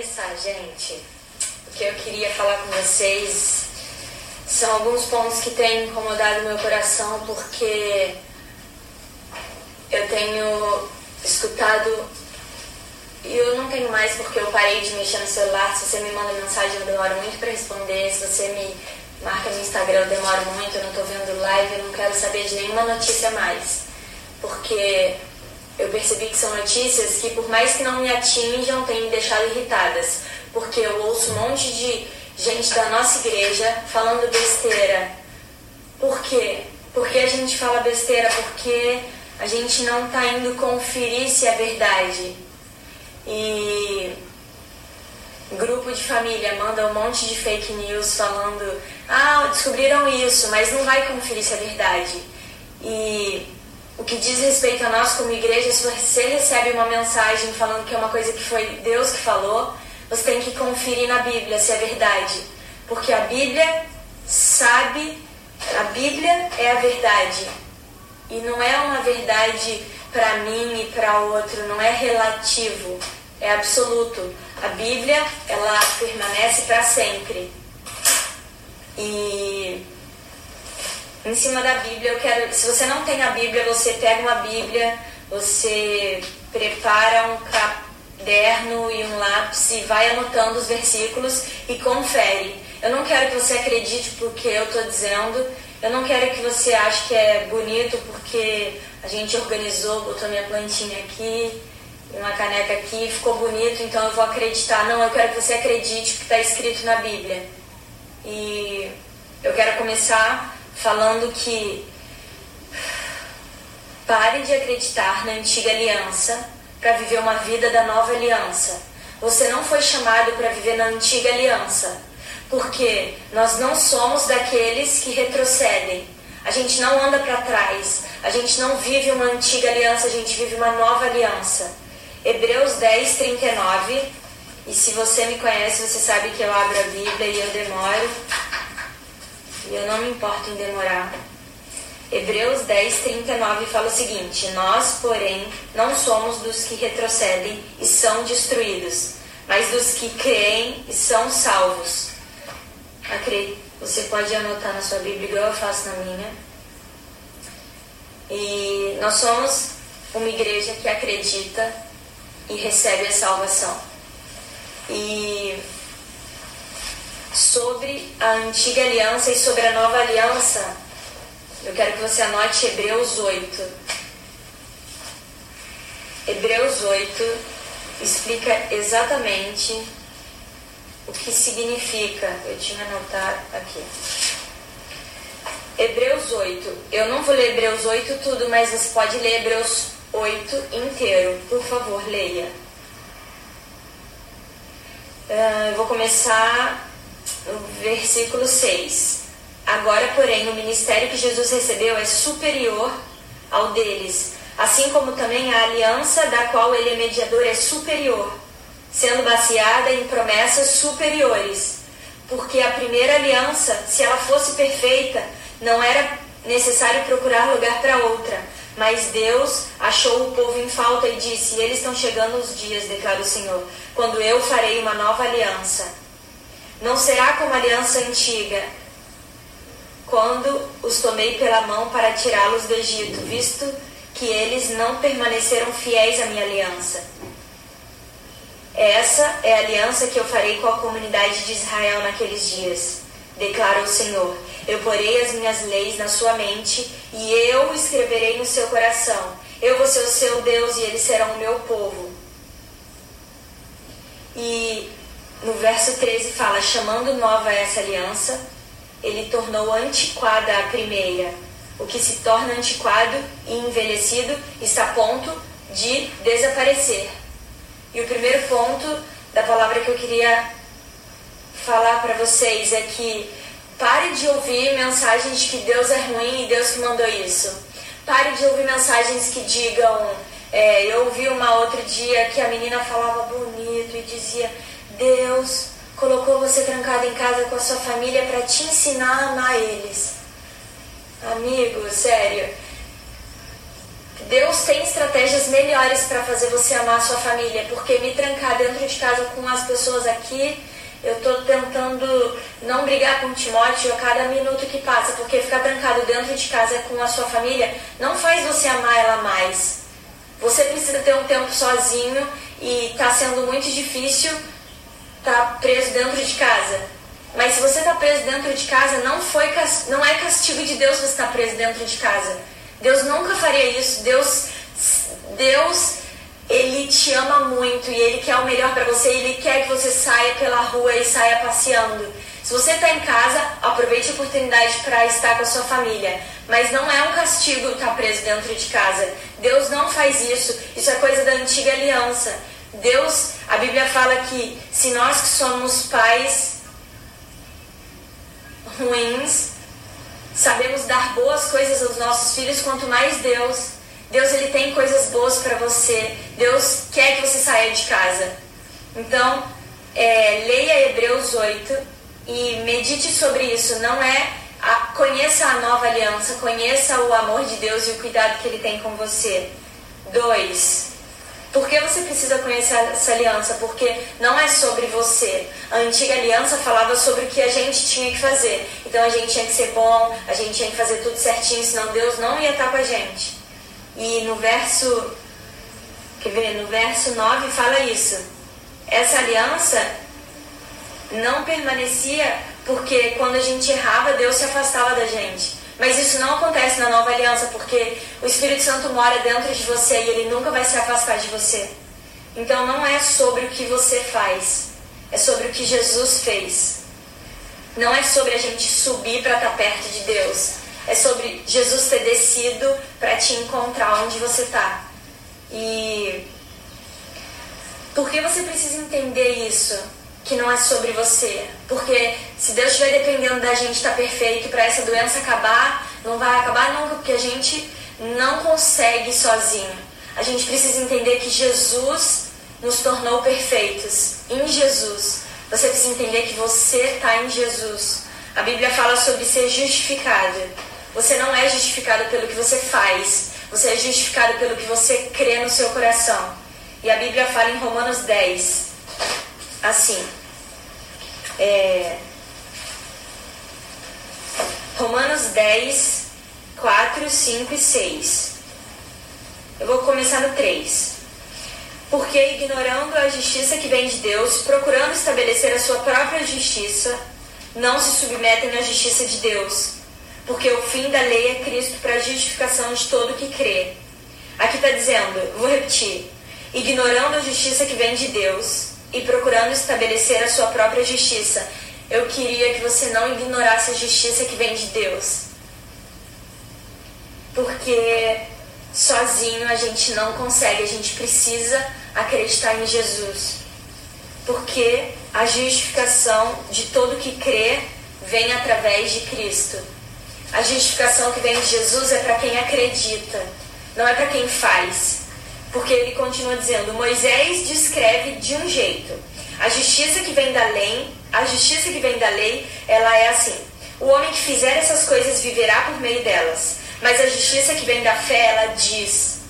começar, gente, o que eu queria falar com vocês são alguns pontos que têm incomodado meu coração porque eu tenho escutado e eu não tenho mais porque eu parei de mexer no celular. Se você me manda mensagem, eu demoro muito para responder. Se você me marca no Instagram, eu demoro muito. Eu não estou vendo live, eu não quero saber de nenhuma notícia mais. Porque eu percebi que são notícias que, por mais que não me atinjam, têm me deixado irritadas. Porque eu ouço um monte de gente da nossa igreja falando besteira. Por quê? Porque a gente fala besteira? Porque a gente não está indo conferir se é verdade. E grupo de família manda um monte de fake news falando: ah, descobriram isso, mas não vai conferir se é verdade. E o que diz respeito a nós como igreja, se você recebe uma mensagem falando que é uma coisa que foi Deus que falou, você tem que conferir na Bíblia se é verdade. Porque a Bíblia sabe, a Bíblia é a verdade. E não é uma verdade para mim e para outro, não é relativo, é absoluto. A Bíblia, ela permanece para sempre. E em cima da Bíblia, eu quero. Se você não tem a Bíblia, você pega uma Bíblia, você prepara um caderno e um lápis e vai anotando os versículos e confere. Eu não quero que você acredite porque eu estou dizendo. Eu não quero que você ache que é bonito porque a gente organizou, botou minha plantinha aqui, uma caneca aqui, ficou bonito, então eu vou acreditar. Não, eu quero que você acredite que está escrito na Bíblia. E eu quero começar falando que pare de acreditar na antiga aliança para viver uma vida da nova aliança. Você não foi chamado para viver na antiga aliança, porque nós não somos daqueles que retrocedem. A gente não anda para trás, a gente não vive uma antiga aliança, a gente vive uma nova aliança. Hebreus 10, 39. E se você me conhece, você sabe que eu abro a Bíblia e eu demoro e eu não me importo em demorar. Hebreus 10, 39 fala o seguinte: Nós, porém, não somos dos que retrocedem e são destruídos, mas dos que creem e são salvos. Você pode anotar na sua Bíblia, igual eu faço na minha. E nós somos uma igreja que acredita e recebe a salvação. E sobre a antiga aliança e sobre a nova aliança, eu quero que você anote Hebreus 8. Hebreus 8 explica exatamente o que significa. Eu tinha anotado aqui. Hebreus 8. Eu não vou ler Hebreus 8 tudo, mas você pode ler Hebreus 8 inteiro. Por favor, leia. Uh, eu vou começar versículo 6. Agora, porém, o ministério que Jesus recebeu é superior ao deles, assim como também a aliança da qual ele é mediador é superior, sendo baseada em promessas superiores. Porque a primeira aliança, se ela fosse perfeita, não era necessário procurar lugar para outra. Mas Deus achou o povo em falta e disse: Eles estão chegando os dias, declara o Senhor, quando eu farei uma nova aliança não será como a aliança antiga, quando os tomei pela mão para tirá-los do Egito, visto que eles não permaneceram fiéis à minha aliança. Essa é a aliança que eu farei com a comunidade de Israel naqueles dias, declara o Senhor. Eu porei as minhas leis na sua mente e eu escreverei no seu coração. Eu vou ser o seu Deus e eles serão o meu povo. E no verso 13 fala: chamando nova essa aliança, ele tornou antiquada a primeira. O que se torna antiquado e envelhecido está a ponto de desaparecer. E o primeiro ponto da palavra que eu queria falar para vocês é que pare de ouvir mensagens de que Deus é ruim e Deus que mandou isso. Pare de ouvir mensagens que digam. É, eu ouvi uma outro dia que a menina falava bonito e dizia Deus colocou você trancado em casa com a sua família para te ensinar a amar eles. Amigo, sério. Deus tem estratégias melhores para fazer você amar a sua família, porque me trancar dentro de casa com as pessoas aqui, eu estou tentando não brigar com Timóteo a cada minuto que passa, porque ficar trancado dentro de casa com a sua família não faz você amar ela mais. Você precisa ter um tempo sozinho e está sendo muito difícil tá preso dentro de casa. Mas se você está preso dentro de casa, não, foi, não é castigo de Deus você estar tá preso dentro de casa. Deus nunca faria isso. Deus, Deus, ele te ama muito e ele quer o melhor para você. Ele quer que você saia pela rua e saia passeando. Se você está em casa, aproveite a oportunidade para estar com a sua família. Mas não é um castigo estar preso dentro de casa. Deus não faz isso. Isso é coisa da antiga aliança. Deus, a Bíblia fala que se nós que somos pais ruins, sabemos dar boas coisas aos nossos filhos, quanto mais Deus. Deus ele tem coisas boas para você. Deus quer que você saia de casa. Então, é, leia Hebreus 8 e medite sobre isso. Não é a, conheça a nova aliança, conheça o amor de Deus e o cuidado que ele tem com você. 2. Por que você precisa conhecer essa aliança? Porque não é sobre você. A antiga aliança falava sobre o que a gente tinha que fazer. Então a gente tinha que ser bom, a gente tinha que fazer tudo certinho, senão Deus não ia estar com a gente. E no verso. Quer ver? No verso 9 fala isso. Essa aliança não permanecia porque quando a gente errava, Deus se afastava da gente. Mas isso não acontece na nova aliança, porque o Espírito Santo mora dentro de você e ele nunca vai se afastar de você. Então não é sobre o que você faz, é sobre o que Jesus fez. Não é sobre a gente subir para estar perto de Deus. É sobre Jesus ter descido para te encontrar onde você está. E por que você precisa entender isso? que não é sobre você. Porque se Deus estiver dependendo da gente estar tá perfeito para essa doença acabar, não vai acabar nunca, porque a gente não consegue sozinho. A gente precisa entender que Jesus nos tornou perfeitos. Em Jesus. Você precisa entender que você está em Jesus. A Bíblia fala sobre ser justificado. Você não é justificado pelo que você faz. Você é justificado pelo que você crê no seu coração. E a Bíblia fala em Romanos 10, assim. É, Romanos 10, 4, 5 e 6. Eu vou começar no 3. Porque, ignorando a justiça que vem de Deus, procurando estabelecer a sua própria justiça, não se submetem à justiça de Deus. Porque o fim da lei é Cristo para a justificação de todo que crê. Aqui está dizendo, vou repetir: ignorando a justiça que vem de Deus, e procurando estabelecer a sua própria justiça. Eu queria que você não ignorasse a justiça que vem de Deus. Porque sozinho a gente não consegue, a gente precisa acreditar em Jesus. Porque a justificação de todo que crê vem através de Cristo. A justificação que vem de Jesus é para quem acredita, não é para quem faz. Porque ele continua dizendo: Moisés descreve de um jeito. A justiça que vem da lei, a justiça que vem da lei, ela é assim: o homem que fizer essas coisas viverá por meio delas. Mas a justiça que vem da fé, ela diz.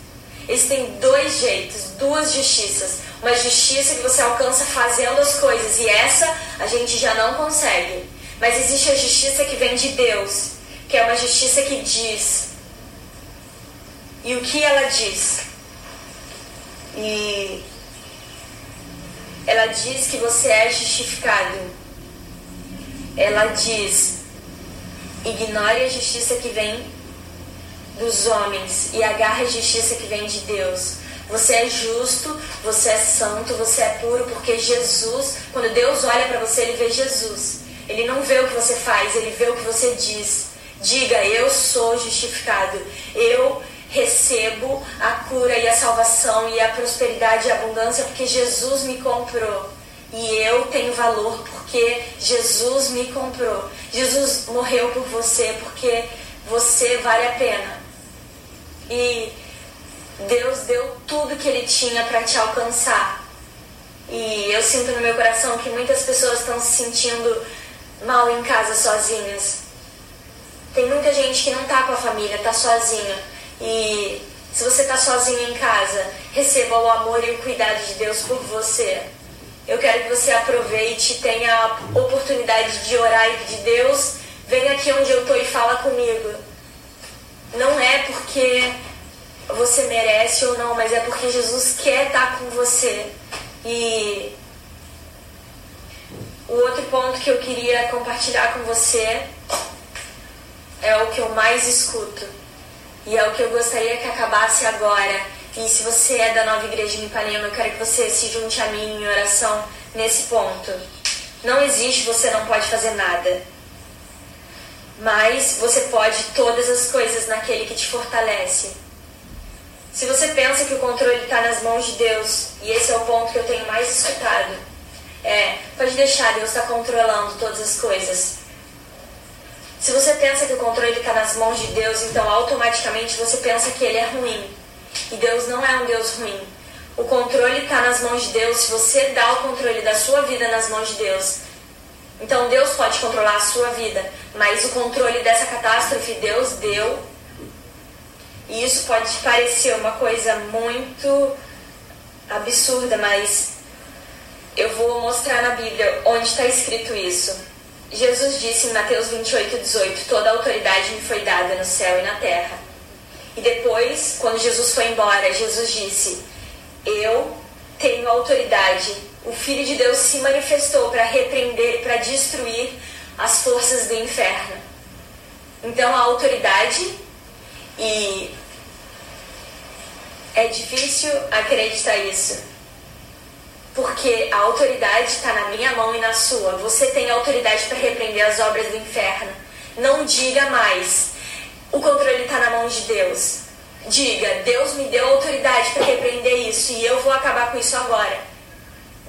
Existem dois jeitos, duas justiças. Uma justiça que você alcança fazendo as coisas, e essa a gente já não consegue. Mas existe a justiça que vem de Deus, que é uma justiça que diz. E o que ela diz? E ela diz que você é justificado. Ela diz: ignore a justiça que vem dos homens e agarre a justiça que vem de Deus. Você é justo, você é santo, você é puro, porque Jesus, quando Deus olha para você, ele vê Jesus. Ele não vê o que você faz, ele vê o que você diz. Diga, eu sou justificado. Eu recebo a cura e a salvação e a prosperidade e a abundância porque Jesus me comprou. E eu tenho valor porque Jesus me comprou. Jesus morreu por você porque você vale a pena. E Deus deu tudo que Ele tinha para te alcançar. E eu sinto no meu coração que muitas pessoas estão se sentindo mal em casa sozinhas. Tem muita gente que não está com a família, está sozinha. E Se você está sozinho em casa, receba o amor e o cuidado de Deus por você. Eu quero que você aproveite tenha a oportunidade de orar e pedir Deus, vem aqui onde eu estou e fala comigo. Não é porque você merece ou não, mas é porque Jesus quer estar com você. E o outro ponto que eu queria compartilhar com você é o que eu mais escuto. E é o que eu gostaria que acabasse agora. E se você é da nova igreja de Ipanema, eu quero que você se junte a mim em oração nesse ponto. Não existe você não pode fazer nada. Mas você pode todas as coisas naquele que te fortalece. Se você pensa que o controle está nas mãos de Deus, e esse é o ponto que eu tenho mais escutado, é, pode deixar, Deus está controlando todas as coisas. Se você pensa que o controle está nas mãos de Deus, então automaticamente você pensa que ele é ruim. E Deus não é um Deus ruim. O controle está nas mãos de Deus se você dá o controle da sua vida nas mãos de Deus. Então Deus pode controlar a sua vida, mas o controle dessa catástrofe Deus deu. E isso pode parecer uma coisa muito absurda, mas eu vou mostrar na Bíblia onde está escrito isso. Jesus disse em Mateus 28, 18: Toda autoridade me foi dada no céu e na terra. E depois, quando Jesus foi embora, Jesus disse: Eu tenho autoridade. O Filho de Deus se manifestou para repreender, para destruir as forças do inferno. Então, a autoridade, e é difícil acreditar isso porque a autoridade está na minha mão e na sua. Você tem autoridade para repreender as obras do inferno. Não diga mais. O controle está na mão de Deus. Diga, Deus me deu autoridade para repreender isso e eu vou acabar com isso agora.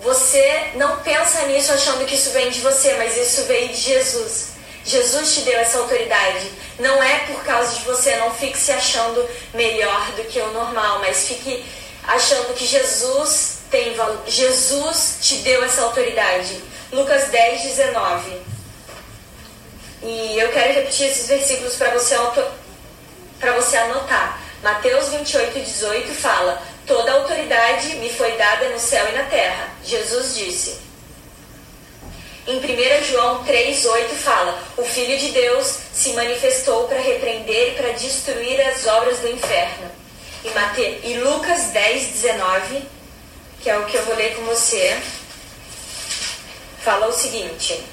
Você não pensa nisso achando que isso vem de você, mas isso veio de Jesus. Jesus te deu essa autoridade. Não é por causa de você, não fique se achando melhor do que o normal, mas fique achando que Jesus tem valor. Jesus te deu essa autoridade. Lucas 10, 19. E eu quero repetir esses versículos para você, para você anotar. Mateus 28, 18 fala: Toda autoridade me foi dada no céu e na terra. Jesus disse. Em 1 João 3,8 fala: O Filho de Deus se manifestou para repreender e para destruir as obras do inferno. E, Mate... e Lucas 10, 19 que é o que eu vou ler com você, fala o seguinte: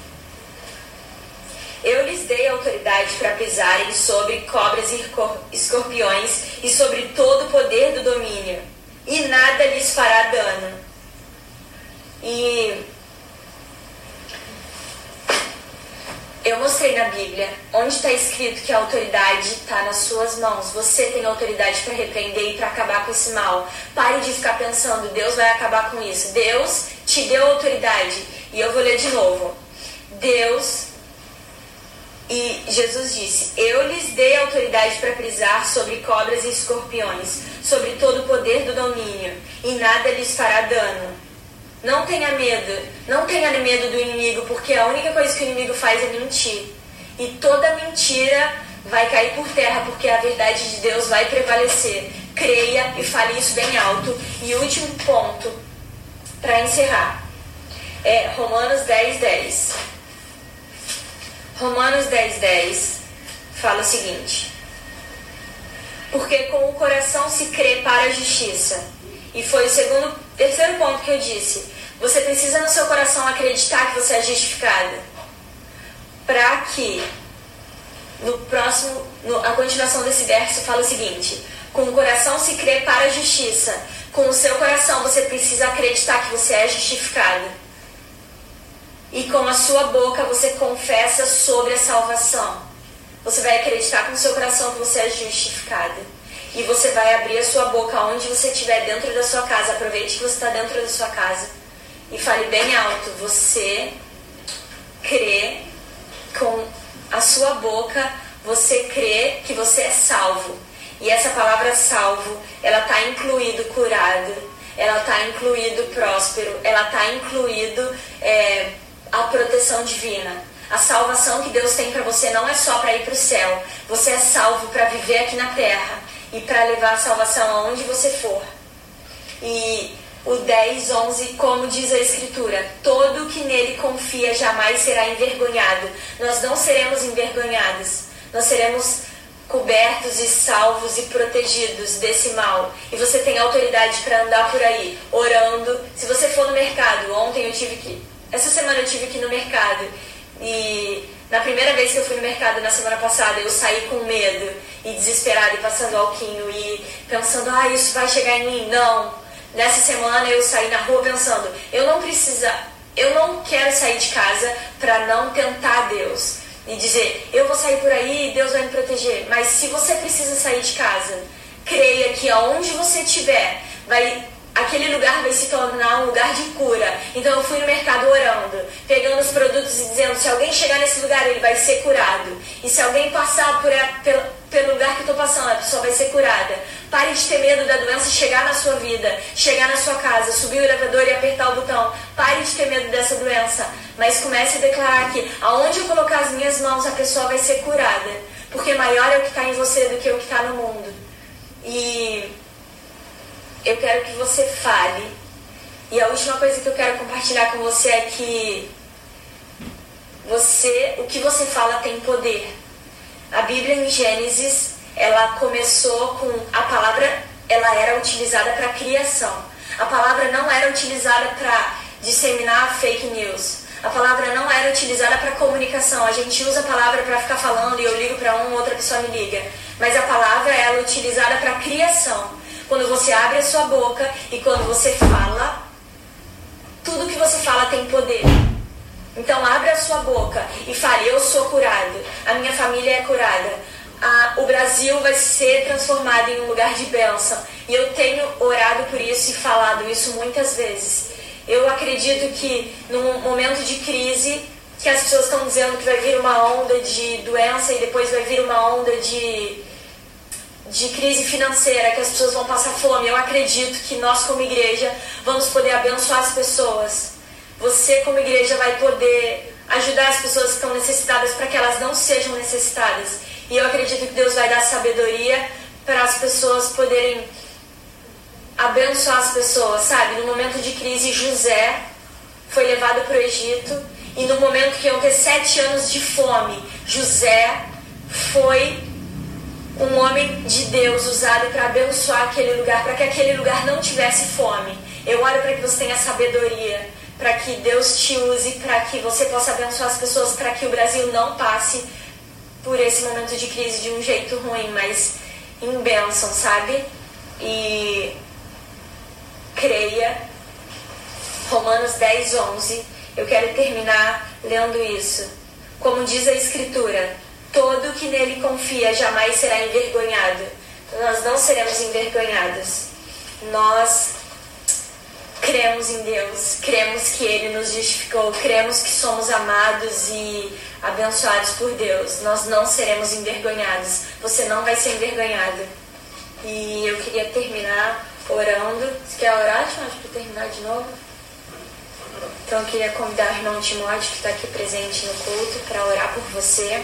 Eu lhes dei autoridade para pisarem sobre cobras e escorpiões e sobre todo o poder do domínio, e nada lhes fará dano. E Eu mostrei na Bíblia onde está escrito que a autoridade está nas suas mãos. Você tem autoridade para repreender e para acabar com esse mal. Pare de ficar pensando, Deus vai acabar com isso. Deus te deu autoridade. E eu vou ler de novo. Deus e Jesus disse: Eu lhes dei autoridade para pisar sobre cobras e escorpiões, sobre todo o poder do domínio, e nada lhes fará dano. Não tenha medo. Não tenha medo do inimigo, porque a única coisa que o inimigo faz é mentir. E toda mentira vai cair por terra, porque a verdade de Deus vai prevalecer. Creia e fale isso bem alto. E último ponto, para encerrar, é Romanos 10, 10. Romanos 10, 10 fala o seguinte: Porque com o coração se crê para a justiça. E foi o segundo Terceiro ponto que eu disse: você precisa no seu coração acreditar que você é justificada. Para que no próximo, no, a continuação desse verso fala o seguinte: com o coração se crê para a justiça. Com o seu coração você precisa acreditar que você é justificada. E com a sua boca você confessa sobre a salvação. Você vai acreditar com o seu coração que você é justificada e você vai abrir a sua boca onde você estiver dentro da sua casa. Aproveite que você está dentro da sua casa e fale bem alto. Você crê com a sua boca, você crê que você é salvo. E essa palavra salvo, ela está incluído curado, ela está incluído próspero, ela está incluído é, a proteção divina. A salvação que Deus tem para você não é só para ir para o céu. Você é salvo para viver aqui na terra e para levar a salvação aonde você for. E o 10, 11, como diz a Escritura: todo que nele confia jamais será envergonhado. Nós não seremos envergonhados, nós seremos cobertos e salvos e protegidos desse mal. E você tem autoridade para andar por aí, orando. Se você for no mercado, ontem eu tive que. Essa semana eu tive que ir no mercado. E na primeira vez que eu fui no mercado na semana passada, eu saí com medo e desesperada e passando alquinho e pensando, ah, isso vai chegar em mim. Não. Nessa semana eu saí na rua pensando, eu não precisa, eu não quero sair de casa para não tentar Deus e dizer, eu vou sair por aí e Deus vai me proteger. Mas se você precisa sair de casa, creia que aonde você estiver, vai aquele lugar vai se tornar um lugar de cura. Então eu fui no mercado orando, pegando os produtos e dizendo: se alguém chegar nesse lugar, ele vai ser curado. E se alguém passar por pelo, pelo lugar que eu estou passando, a pessoa vai ser curada. Pare de ter medo da doença chegar na sua vida, chegar na sua casa, subir o elevador e apertar o botão. Pare de ter medo dessa doença. Mas comece a declarar que aonde eu colocar as minhas mãos, a pessoa vai ser curada. Porque maior é o que está em você do que o que está no mundo. E eu quero que você fale. E a última coisa que eu quero compartilhar com você é que você, o que você fala tem poder. A Bíblia em Gênesis, ela começou com a palavra, ela era utilizada para criação. A palavra não era utilizada para disseminar fake news. A palavra não era utilizada para comunicação. A gente usa a palavra para ficar falando e eu ligo para um, outra pessoa me liga. Mas a palavra ela é utilizada para criação. Quando você abre a sua boca e quando você fala, tudo que você fala tem poder. Então abra a sua boca e fale, eu sou curado, a minha família é curada. O Brasil vai ser transformado em um lugar de bênção. E eu tenho orado por isso e falado isso muitas vezes. Eu acredito que num momento de crise, que as pessoas estão dizendo que vai vir uma onda de doença e depois vai vir uma onda de de crise financeira, que as pessoas vão passar fome, eu acredito que nós, como igreja, vamos poder abençoar as pessoas. Você, como igreja, vai poder ajudar as pessoas que estão necessitadas para que elas não sejam necessitadas. E eu acredito que Deus vai dar sabedoria para as pessoas poderem abençoar as pessoas, sabe? No momento de crise, José foi levado para o Egito e no momento que iam ter sete anos de fome, José foi um homem de Deus usado para abençoar aquele lugar, para que aquele lugar não tivesse fome. Eu oro para que você tenha sabedoria, para que Deus te use, para que você possa abençoar as pessoas, para que o Brasil não passe por esse momento de crise de um jeito ruim, mas em bênção, sabe? E creia. Romanos 10, 11. Eu quero terminar lendo isso. Como diz a Escritura, Todo que nele confia jamais será envergonhado. Nós não seremos envergonhados. Nós cremos em Deus, cremos que Ele nos justificou, cremos que somos amados e abençoados por Deus. Nós não seremos envergonhados. Você não vai ser envergonhado. E eu queria terminar orando. Você quer orar, Timóteo, para terminar de novo? Então eu queria convidar o irmão Timóteo, que está aqui presente no culto, para orar por você.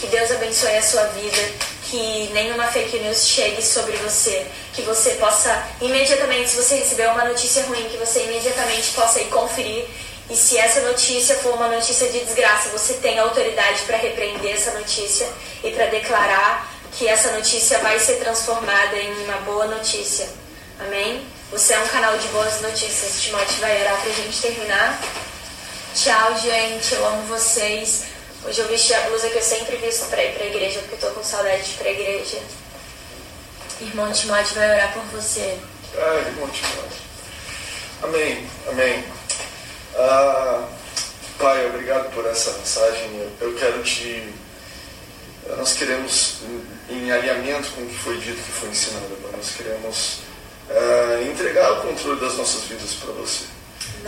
Que Deus abençoe a sua vida, que nenhuma fake news chegue sobre você, que você possa imediatamente, se você receber uma notícia ruim, que você imediatamente possa ir conferir. E se essa notícia for uma notícia de desgraça, você tem autoridade para repreender essa notícia e para declarar que essa notícia vai ser transformada em uma boa notícia. Amém? Você é um canal de boas notícias. Timóteo vai orar para a gente terminar. Tchau, gente. Eu amo vocês. Hoje eu vesti a blusa que eu sempre visto para ir para a igreja, porque eu tô com saudade de ir para a igreja. Irmão Timóteo vai orar por você. Ah, irmão Timóteo. Amém, amém. Ah, pai, obrigado por essa mensagem. Eu quero te. Nós queremos, em alinhamento com o que foi dito, que foi ensinado, nós queremos ah, entregar o controle das nossas vidas para você.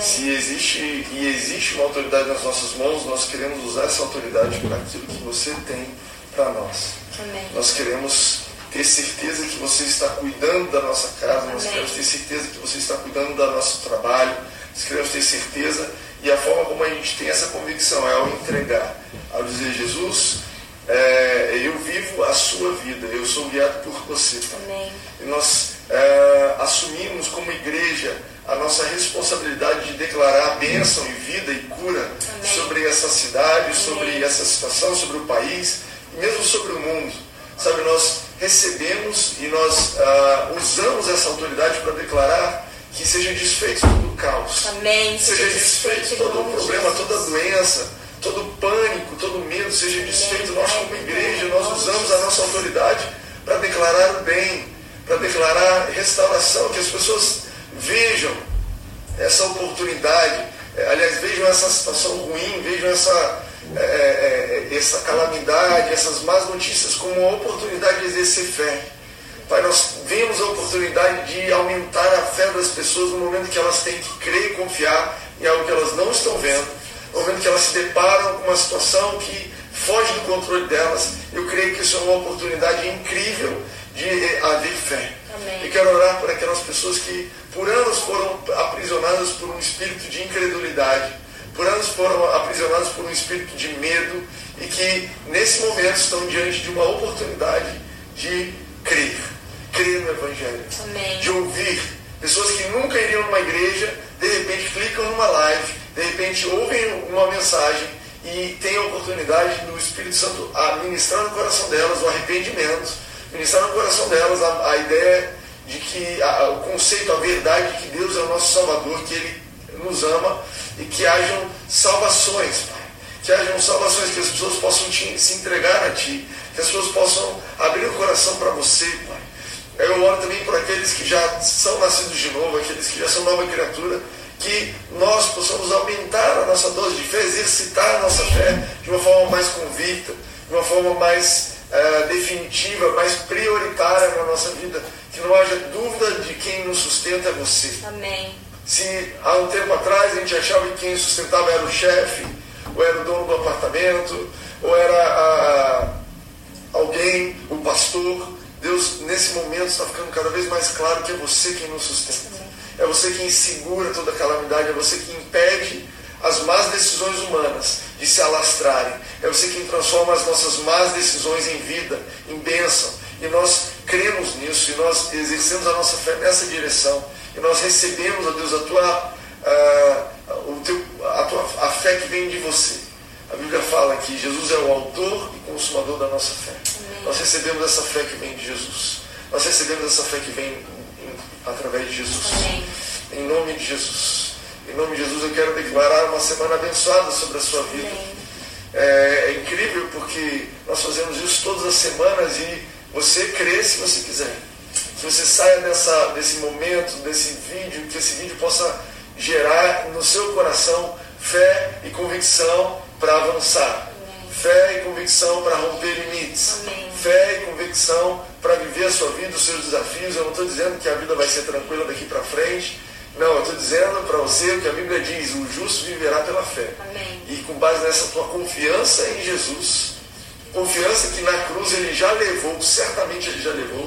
Se existe e existe uma autoridade nas nossas mãos, nós queremos usar essa autoridade para aquilo que você tem para nós. Amém. Nós queremos ter certeza que você está cuidando da nossa casa, Amém. nós queremos ter certeza que você está cuidando do nosso trabalho, nós queremos ter certeza e a forma como a gente tem essa convicção é ao entregar, ao dizer Jesus, é, eu vivo a sua vida, eu sou guiado por você. Amém. E nós é, assumimos como igreja a nossa responsabilidade de declarar bênção e vida e cura Amém. sobre essa cidade, Amém. sobre essa situação, sobre o país e mesmo sobre o mundo. Sabe, nós recebemos e nós ah, usamos essa autoridade para declarar que seja desfeito todo o caos. Amém. Seja desfeito todo o problema, toda a doença, todo o pânico, todo o medo, seja desfeito. Nós, como igreja, nós usamos a nossa autoridade para declarar o bem, para declarar restauração, que as pessoas vejam essa oportunidade, eh, aliás, vejam essa situação ruim, vejam essa, é, é, essa calamidade, essas más notícias como uma oportunidade de exercer fé. Pai, nós vemos a oportunidade de aumentar a fé das pessoas no momento que elas têm que crer e confiar em algo que elas não estão vendo, no momento que elas se deparam com uma situação que foge do controle delas. Eu creio que isso é uma oportunidade incrível de haver fé. Amém. Eu quero orar por aquelas pessoas que por anos foram aprisionadas por um espírito de incredulidade, por anos foram aprisionadas por um espírito de medo e que nesse momento estão diante de uma oportunidade de crer, crer no Evangelho, Amém. de ouvir. Pessoas que nunca iriam numa igreja, de repente clicam numa live, de repente ouvem uma mensagem e têm a oportunidade do Espírito Santo a ministrar no coração delas o arrependimento, ministrar no coração delas a, a ideia de que a- o conceito, a verdade de que Deus é o nosso Salvador, que Ele nos ama e que hajam salvações, Pai. Que hajam salvações, que as pessoas possam te- se entregar a Ti, que as pessoas possam abrir o coração para você, Pai. Eu oro também por aqueles que já são nascidos de novo, aqueles que já são nova criatura, que nós possamos aumentar a nossa dose de fé, exercitar a nossa fé de uma forma mais convicta, de uma forma mais eh, definitiva, mais prioritária na nossa vida, que não haja dúvida de quem nos sustenta é você. Amém. Se há um tempo atrás a gente achava que quem sustentava era o chefe, ou era o dono do apartamento, ou era a- alguém, o pastor, Deus nesse momento está ficando cada vez mais claro que é você quem nos sustenta. É você quem segura toda a calamidade, é você que impede as más decisões humanas de se alastrarem. É você quem transforma as nossas más decisões em vida, em bênção. E nós cremos nisso, e nós exercemos a nossa fé nessa direção. E nós recebemos, ó Deus, a tua, ah, o teu, a, tua, a fé que vem de você. A Bíblia fala que Jesus é o autor e consumador da nossa fé. Nós recebemos essa fé que vem de Jesus. Nós recebemos essa fé que vem em- através de Jesus. Amém. Em nome de Jesus. Em nome de Jesus eu quero declarar uma semana abençoada sobre a sua vida. Amém. É, é incrível porque nós fazemos isso todas as semanas e você crê se você quiser. Que você saia dessa, desse momento, desse vídeo, que esse vídeo possa gerar no seu coração fé e convicção para avançar. Amém. Fé e convicção para romper limites. Amém. Fé e convicção para viver a sua vida, os seus desafios. Eu não estou dizendo que a vida vai ser tranquila daqui para frente. Não, eu estou dizendo para você o que a Bíblia diz: o justo viverá pela fé. Amém. E com base nessa tua confiança em Jesus, confiança que na cruz ele já levou, certamente ele já levou,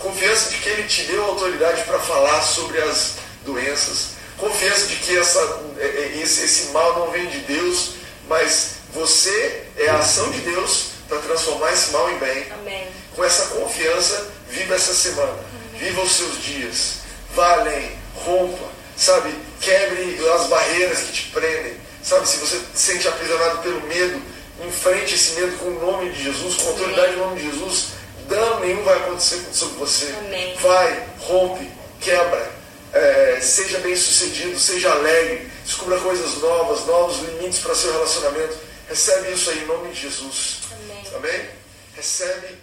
confiança de que ele te deu autoridade para falar sobre as doenças, confiança de que essa, é, é, esse, esse mal não vem de Deus, mas você é a ação de Deus para transformar esse mal em bem. Amém. Com essa confiança, viva essa semana, viva os seus dias, vá além, rompa, sabe, quebre as barreiras que te prendem, sabe, se você se sente aprisionado pelo medo, enfrente esse medo com o nome de Jesus, com a autoridade do nome de Jesus, dano nenhum vai acontecer sobre você. Amém. Vai, rompe, quebra, é, seja bem sucedido, seja alegre, descubra coisas novas, novos limites para seu relacionamento. Recebe isso aí em nome de Jesus. Amém. Amém? Recebe